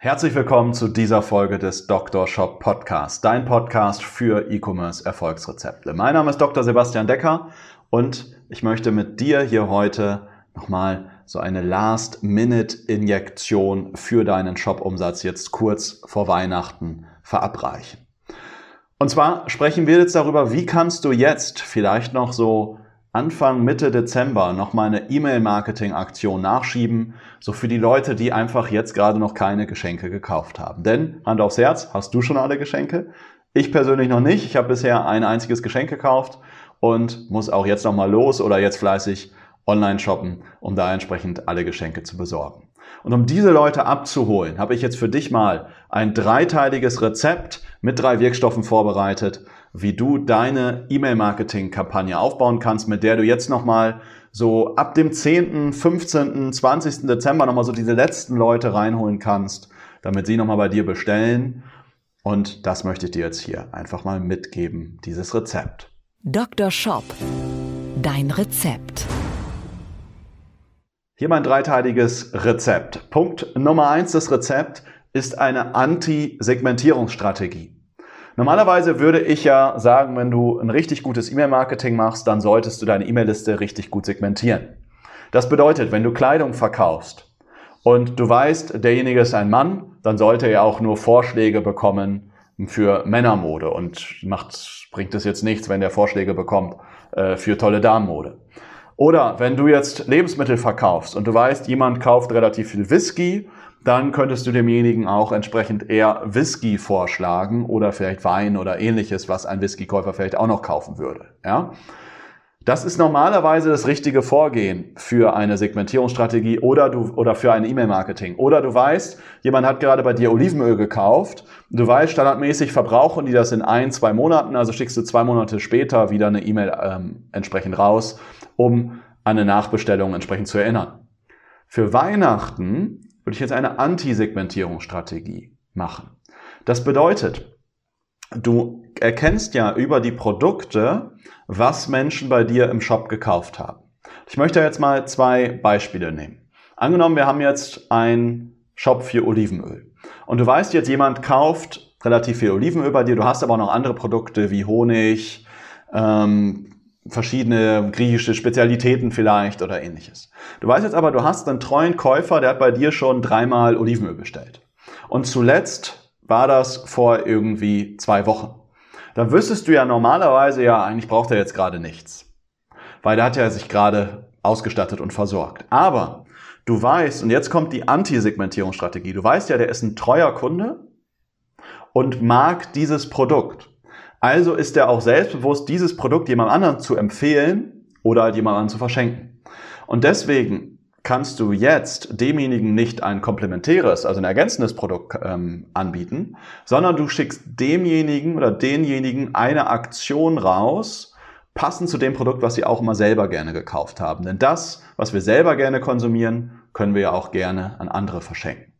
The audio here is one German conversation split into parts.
Herzlich willkommen zu dieser Folge des Dr. Shop Podcast, dein Podcast für E-Commerce Erfolgsrezepte. Mein Name ist Dr. Sebastian Decker und ich möchte mit dir hier heute nochmal so eine Last-Minute-Injektion für deinen Shop-Umsatz jetzt kurz vor Weihnachten verabreichen. Und zwar sprechen wir jetzt darüber, wie kannst du jetzt vielleicht noch so Anfang, Mitte Dezember nochmal eine E-Mail-Marketing-Aktion nachschieben, so für die Leute, die einfach jetzt gerade noch keine Geschenke gekauft haben. Denn, Hand aufs Herz, hast du schon alle Geschenke? Ich persönlich noch nicht. Ich habe bisher ein einziges Geschenk gekauft und muss auch jetzt nochmal los oder jetzt fleißig online shoppen, um da entsprechend alle Geschenke zu besorgen. Und um diese Leute abzuholen, habe ich jetzt für dich mal ein dreiteiliges Rezept mit drei Wirkstoffen vorbereitet, wie du deine E-Mail-Marketing-Kampagne aufbauen kannst, mit der du jetzt nochmal so ab dem 10., 15., 20. Dezember nochmal so diese letzten Leute reinholen kannst, damit sie nochmal bei dir bestellen. Und das möchte ich dir jetzt hier einfach mal mitgeben, dieses Rezept. Dr. Shop. Dein Rezept. Hier mein dreiteiliges Rezept. Punkt Nummer eins des Rezepts ist eine Anti-Segmentierungsstrategie. Normalerweise würde ich ja sagen, wenn du ein richtig gutes E-Mail-Marketing machst, dann solltest du deine E-Mail-Liste richtig gut segmentieren. Das bedeutet, wenn du Kleidung verkaufst und du weißt, derjenige ist ein Mann, dann sollte er auch nur Vorschläge bekommen für Männermode und macht, bringt es jetzt nichts, wenn der Vorschläge bekommt äh, für tolle Damenmode. Oder wenn du jetzt Lebensmittel verkaufst und du weißt, jemand kauft relativ viel Whisky, dann könntest du demjenigen auch entsprechend eher Whisky vorschlagen oder vielleicht Wein oder ähnliches, was ein Whiskykäufer vielleicht auch noch kaufen würde. Ja? Das ist normalerweise das richtige Vorgehen für eine Segmentierungsstrategie oder du oder für ein E-Mail-Marketing. Oder du weißt, jemand hat gerade bei dir Olivenöl gekauft. Du weißt, standardmäßig verbrauchen die das in ein, zwei Monaten, also schickst du zwei Monate später wieder eine E-Mail ähm, entsprechend raus um an eine Nachbestellung entsprechend zu erinnern. Für Weihnachten würde ich jetzt eine Anti-Segmentierungsstrategie machen. Das bedeutet, du erkennst ja über die Produkte, was Menschen bei dir im Shop gekauft haben. Ich möchte jetzt mal zwei Beispiele nehmen. Angenommen, wir haben jetzt einen Shop für Olivenöl. Und du weißt jetzt, jemand kauft relativ viel Olivenöl bei dir, du hast aber auch noch andere Produkte wie Honig, ähm, verschiedene griechische Spezialitäten vielleicht oder ähnliches. Du weißt jetzt aber, du hast einen treuen Käufer, der hat bei dir schon dreimal Olivenöl bestellt. Und zuletzt war das vor irgendwie zwei Wochen. Dann wüsstest du ja normalerweise, ja, eigentlich braucht er jetzt gerade nichts. Weil da hat er sich gerade ausgestattet und versorgt. Aber du weißt, und jetzt kommt die Anti-Segmentierungsstrategie, du weißt ja, der ist ein treuer Kunde und mag dieses Produkt. Also ist er auch selbstbewusst, dieses Produkt jemand anderen zu empfehlen oder halt jemand anderen zu verschenken. Und deswegen kannst du jetzt demjenigen nicht ein komplementäres, also ein ergänzendes Produkt ähm, anbieten, sondern du schickst demjenigen oder denjenigen eine Aktion raus, passend zu dem Produkt, was sie auch immer selber gerne gekauft haben. Denn das, was wir selber gerne konsumieren, können wir ja auch gerne an andere verschenken.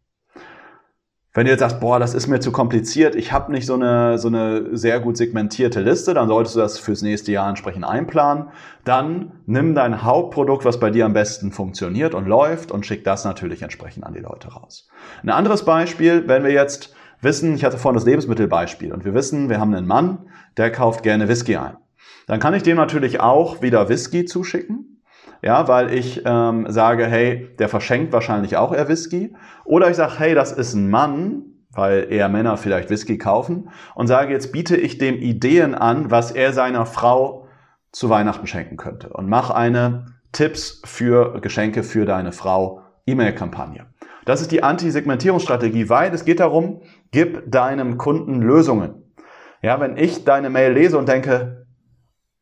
Wenn du jetzt sagst, boah, das ist mir zu kompliziert, ich habe nicht so eine, so eine sehr gut segmentierte Liste, dann solltest du das fürs nächste Jahr entsprechend einplanen. Dann nimm dein Hauptprodukt, was bei dir am besten funktioniert und läuft und schick das natürlich entsprechend an die Leute raus. Ein anderes Beispiel, wenn wir jetzt wissen, ich hatte vorhin das Lebensmittelbeispiel und wir wissen, wir haben einen Mann, der kauft gerne Whisky ein. Dann kann ich dem natürlich auch wieder Whisky zuschicken ja, weil ich ähm, sage, hey, der verschenkt wahrscheinlich auch eher Whisky. Oder ich sage, hey, das ist ein Mann, weil eher Männer vielleicht Whisky kaufen und sage, jetzt biete ich dem Ideen an, was er seiner Frau zu Weihnachten schenken könnte und mach eine Tipps für Geschenke für deine Frau E-Mail-Kampagne. Das ist die Anti-Segmentierungsstrategie, weil es geht darum, gib deinem Kunden Lösungen. Ja, wenn ich deine Mail lese und denke,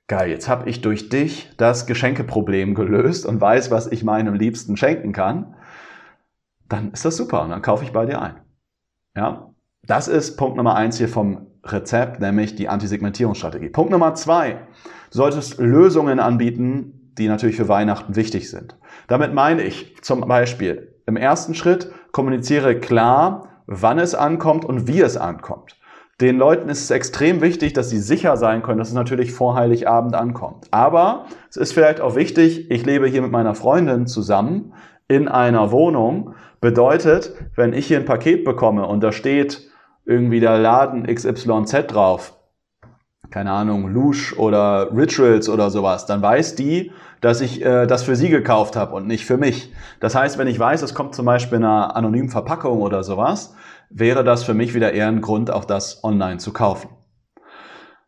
geil, jetzt habe ich durch dich das Geschenkeproblem gelöst und weiß, was ich meinem Liebsten schenken kann, dann ist das super und dann kaufe ich bei dir ein. Ja, das ist Punkt Nummer eins hier vom Rezept, nämlich die Antisegmentierungsstrategie. Punkt Nummer zwei. Du solltest Lösungen anbieten, die natürlich für Weihnachten wichtig sind. Damit meine ich zum Beispiel im ersten Schritt kommuniziere klar, wann es ankommt und wie es ankommt. Den Leuten ist es extrem wichtig, dass sie sicher sein können, dass es natürlich vor Heiligabend ankommt. Aber es ist vielleicht auch wichtig, ich lebe hier mit meiner Freundin zusammen in einer Wohnung. Bedeutet, wenn ich hier ein Paket bekomme und da steht irgendwie der Laden XYZ drauf, keine Ahnung, Lush oder Rituals oder sowas, dann weiß die, dass ich äh, das für sie gekauft habe und nicht für mich. Das heißt, wenn ich weiß, es kommt zum Beispiel in einer anonymen Verpackung oder sowas, wäre das für mich wieder eher ein Grund, auch das online zu kaufen.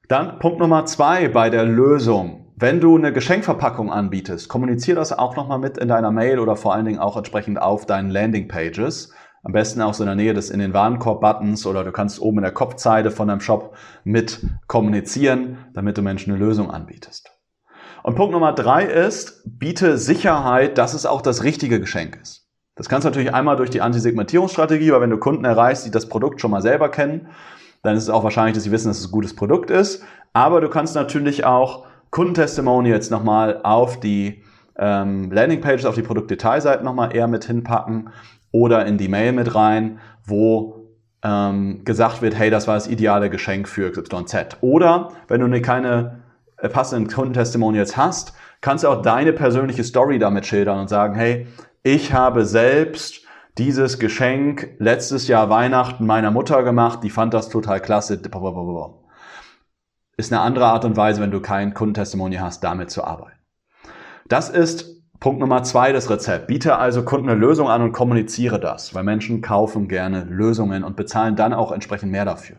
Dann Punkt Nummer zwei bei der Lösung. Wenn du eine Geschenkverpackung anbietest, kommuniziere das auch nochmal mit in deiner Mail oder vor allen Dingen auch entsprechend auf deinen Landingpages. Am besten auch so in der Nähe des in den Warenkorb-Buttons oder du kannst oben in der Kopfzeile von deinem Shop mit kommunizieren, damit du Menschen eine Lösung anbietest. Und Punkt Nummer drei ist, biete Sicherheit, dass es auch das richtige Geschenk ist. Das kannst du natürlich einmal durch die Antisegmentierungsstrategie, weil wenn du Kunden erreichst, die das Produkt schon mal selber kennen, dann ist es auch wahrscheinlich, dass sie wissen, dass es ein gutes Produkt ist. Aber du kannst natürlich auch Kundentestimonials nochmal auf die ähm, Landingpages, auf die Produktdetailseiten nochmal eher mit hinpacken oder in die Mail mit rein, wo ähm, gesagt wird, hey, das war das ideale Geschenk für XYZ. Oder wenn du keine äh, passenden Kundentestimonials hast, kannst du auch deine persönliche Story damit schildern und sagen, hey, ich habe selbst dieses Geschenk letztes Jahr Weihnachten meiner Mutter gemacht, die fand das total klasse. Ist eine andere Art und Weise, wenn du kein Kundentestimony hast, damit zu arbeiten. Das ist Punkt Nummer zwei des Rezept. Biete also Kunden eine Lösung an und kommuniziere das, weil Menschen kaufen gerne Lösungen und bezahlen dann auch entsprechend mehr dafür.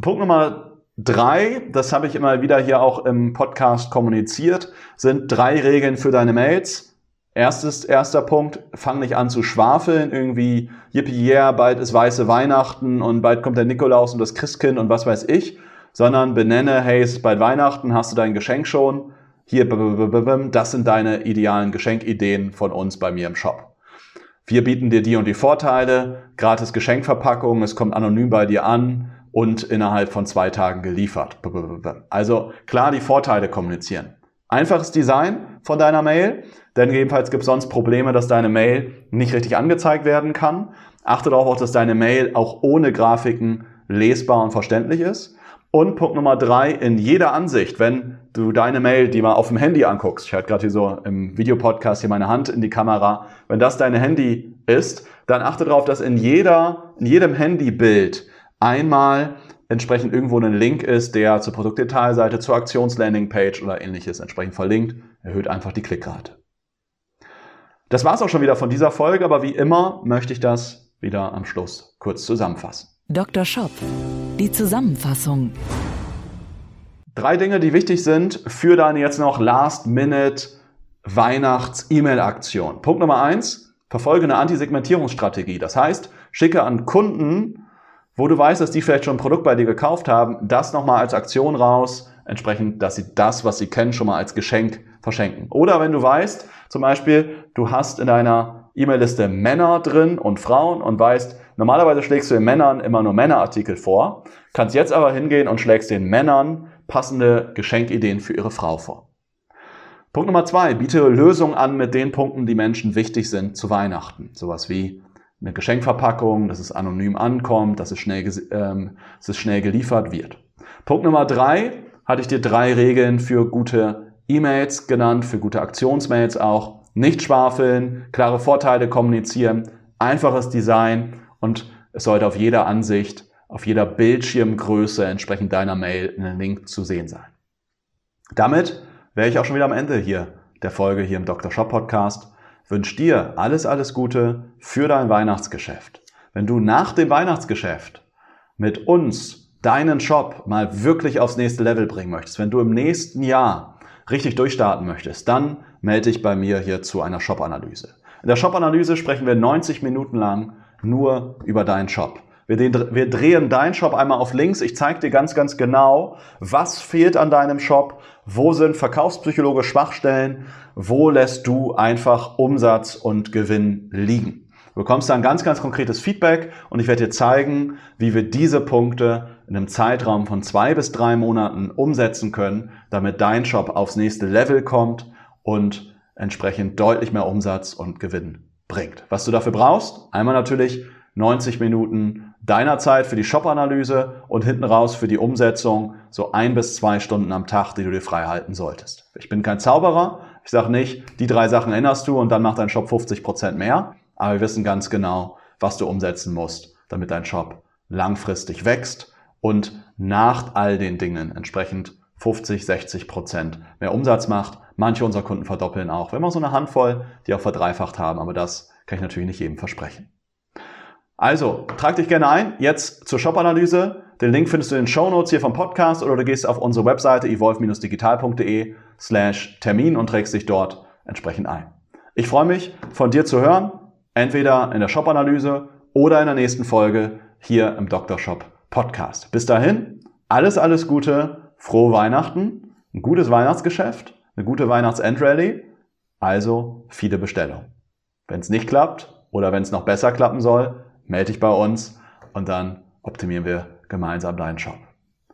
Punkt Nummer drei, das habe ich immer wieder hier auch im Podcast kommuniziert, sind drei Regeln für deine Mails. Erstes, erster Punkt, fang nicht an zu schwafeln, irgendwie, yippie yeah, bald ist weiße Weihnachten und bald kommt der Nikolaus und das Christkind und was weiß ich, sondern benenne, hey, es ist bald Weihnachten, hast du dein Geschenk schon? Hier, das sind deine idealen Geschenkideen von uns bei mir im Shop. Wir bieten dir die und die Vorteile, gratis Geschenkverpackung, es kommt anonym bei dir an und innerhalb von zwei Tagen geliefert. Also klar die Vorteile kommunizieren. Einfaches Design von deiner Mail, denn gegebenenfalls gibt es sonst Probleme, dass deine Mail nicht richtig angezeigt werden kann. Achte darauf auch, dass deine Mail auch ohne Grafiken lesbar und verständlich ist. Und Punkt Nummer drei, in jeder Ansicht, wenn du deine Mail, die mal auf dem Handy anguckst, ich halte gerade hier so im Videopodcast hier meine Hand in die Kamera, wenn das dein Handy ist, dann achte darauf, dass in jeder, in jedem Handybild einmal entsprechend irgendwo ein Link ist, der zur Produktdetailseite, zur Aktionslandingpage oder ähnliches entsprechend verlinkt, erhöht einfach die Klickrate. Das war's auch schon wieder von dieser Folge, aber wie immer möchte ich das wieder am Schluss kurz zusammenfassen. Dr. Shop. Die Zusammenfassung. Drei Dinge, die wichtig sind für deine jetzt noch Last-Minute Weihnachts-E-Mail-Aktion. Punkt Nummer eins, verfolge eine Antisegmentierungsstrategie. Das heißt, schicke an Kunden, wo du weißt, dass die vielleicht schon ein Produkt bei dir gekauft haben, das nochmal als Aktion raus, entsprechend, dass sie das, was sie kennen, schon mal als Geschenk verschenken. Oder wenn du weißt, zum Beispiel, du hast in deiner E-Mail-Liste Männer drin und Frauen und weißt, Normalerweise schlägst du den Männern immer nur Männerartikel vor, kannst jetzt aber hingehen und schlägst den Männern passende Geschenkideen für ihre Frau vor. Punkt Nummer zwei, biete Lösungen an mit den Punkten, die Menschen wichtig sind zu Weihnachten. Sowas wie eine Geschenkverpackung, dass es anonym ankommt, dass es schnell, ähm, dass es schnell geliefert wird. Punkt Nummer drei, hatte ich dir drei Regeln für gute E-Mails genannt, für gute Aktionsmails auch. Nicht schwafeln, klare Vorteile kommunizieren, einfaches Design und es sollte auf jeder Ansicht, auf jeder Bildschirmgröße entsprechend deiner Mail ein Link zu sehen sein. Damit wäre ich auch schon wieder am Ende hier der Folge hier im Dr. Shop Podcast. Wünsche dir alles, alles Gute für dein Weihnachtsgeschäft. Wenn du nach dem Weihnachtsgeschäft mit uns deinen Shop mal wirklich aufs nächste Level bringen möchtest, wenn du im nächsten Jahr richtig durchstarten möchtest, dann melde dich bei mir hier zu einer Shop-Analyse. In der Shop-Analyse sprechen wir 90 Minuten lang nur über deinen Shop. Wir, wir drehen deinen Shop einmal auf links. Ich zeige dir ganz, ganz genau, was fehlt an deinem Shop, wo sind verkaufspsychologische Schwachstellen, wo lässt du einfach Umsatz und Gewinn liegen. Du bekommst dann ganz, ganz konkretes Feedback und ich werde dir zeigen, wie wir diese Punkte in einem Zeitraum von zwei bis drei Monaten umsetzen können, damit dein Shop aufs nächste Level kommt und entsprechend deutlich mehr Umsatz und Gewinn bringt. Was du dafür brauchst? Einmal natürlich 90 Minuten deiner Zeit für die Shop-Analyse und hinten raus für die Umsetzung so ein bis zwei Stunden am Tag, die du dir frei halten solltest. Ich bin kein Zauberer. Ich sage nicht, die drei Sachen änderst du und dann macht dein Shop 50 Prozent mehr. Aber wir wissen ganz genau, was du umsetzen musst, damit dein Shop langfristig wächst und nach all den Dingen entsprechend 50, 60 Prozent mehr Umsatz macht. Manche unserer Kunden verdoppeln auch. Wir haben auch so eine Handvoll, die auch verdreifacht haben, aber das kann ich natürlich nicht jedem versprechen. Also, trag dich gerne ein, jetzt zur Shop-Analyse. Den Link findest du in den Show Notes hier vom Podcast oder du gehst auf unsere Webseite evolve-digital.de slash Termin und trägst dich dort entsprechend ein. Ich freue mich, von dir zu hören, entweder in der Shop-Analyse oder in der nächsten Folge hier im Dr. Shop Podcast. Bis dahin, alles, alles Gute, frohe Weihnachten, ein gutes Weihnachtsgeschäft, eine gute Weihnachts-Endrallye, also viele Bestellungen. Wenn es nicht klappt oder wenn es noch besser klappen soll, melde dich bei uns und dann optimieren wir gemeinsam deinen Shop.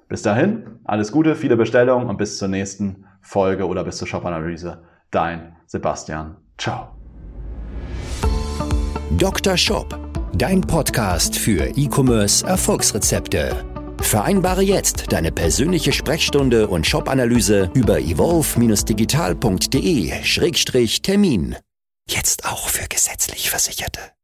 Bis dahin, alles Gute, viele Bestellungen und bis zur nächsten Folge oder bis zur Shop-Analyse. Dein Sebastian. Ciao. Dr. Shop, dein Podcast für E-Commerce Erfolgsrezepte. Vereinbare jetzt deine persönliche Sprechstunde und Shop-Analyse über evolve-digital.de-termin. Jetzt auch für gesetzlich Versicherte.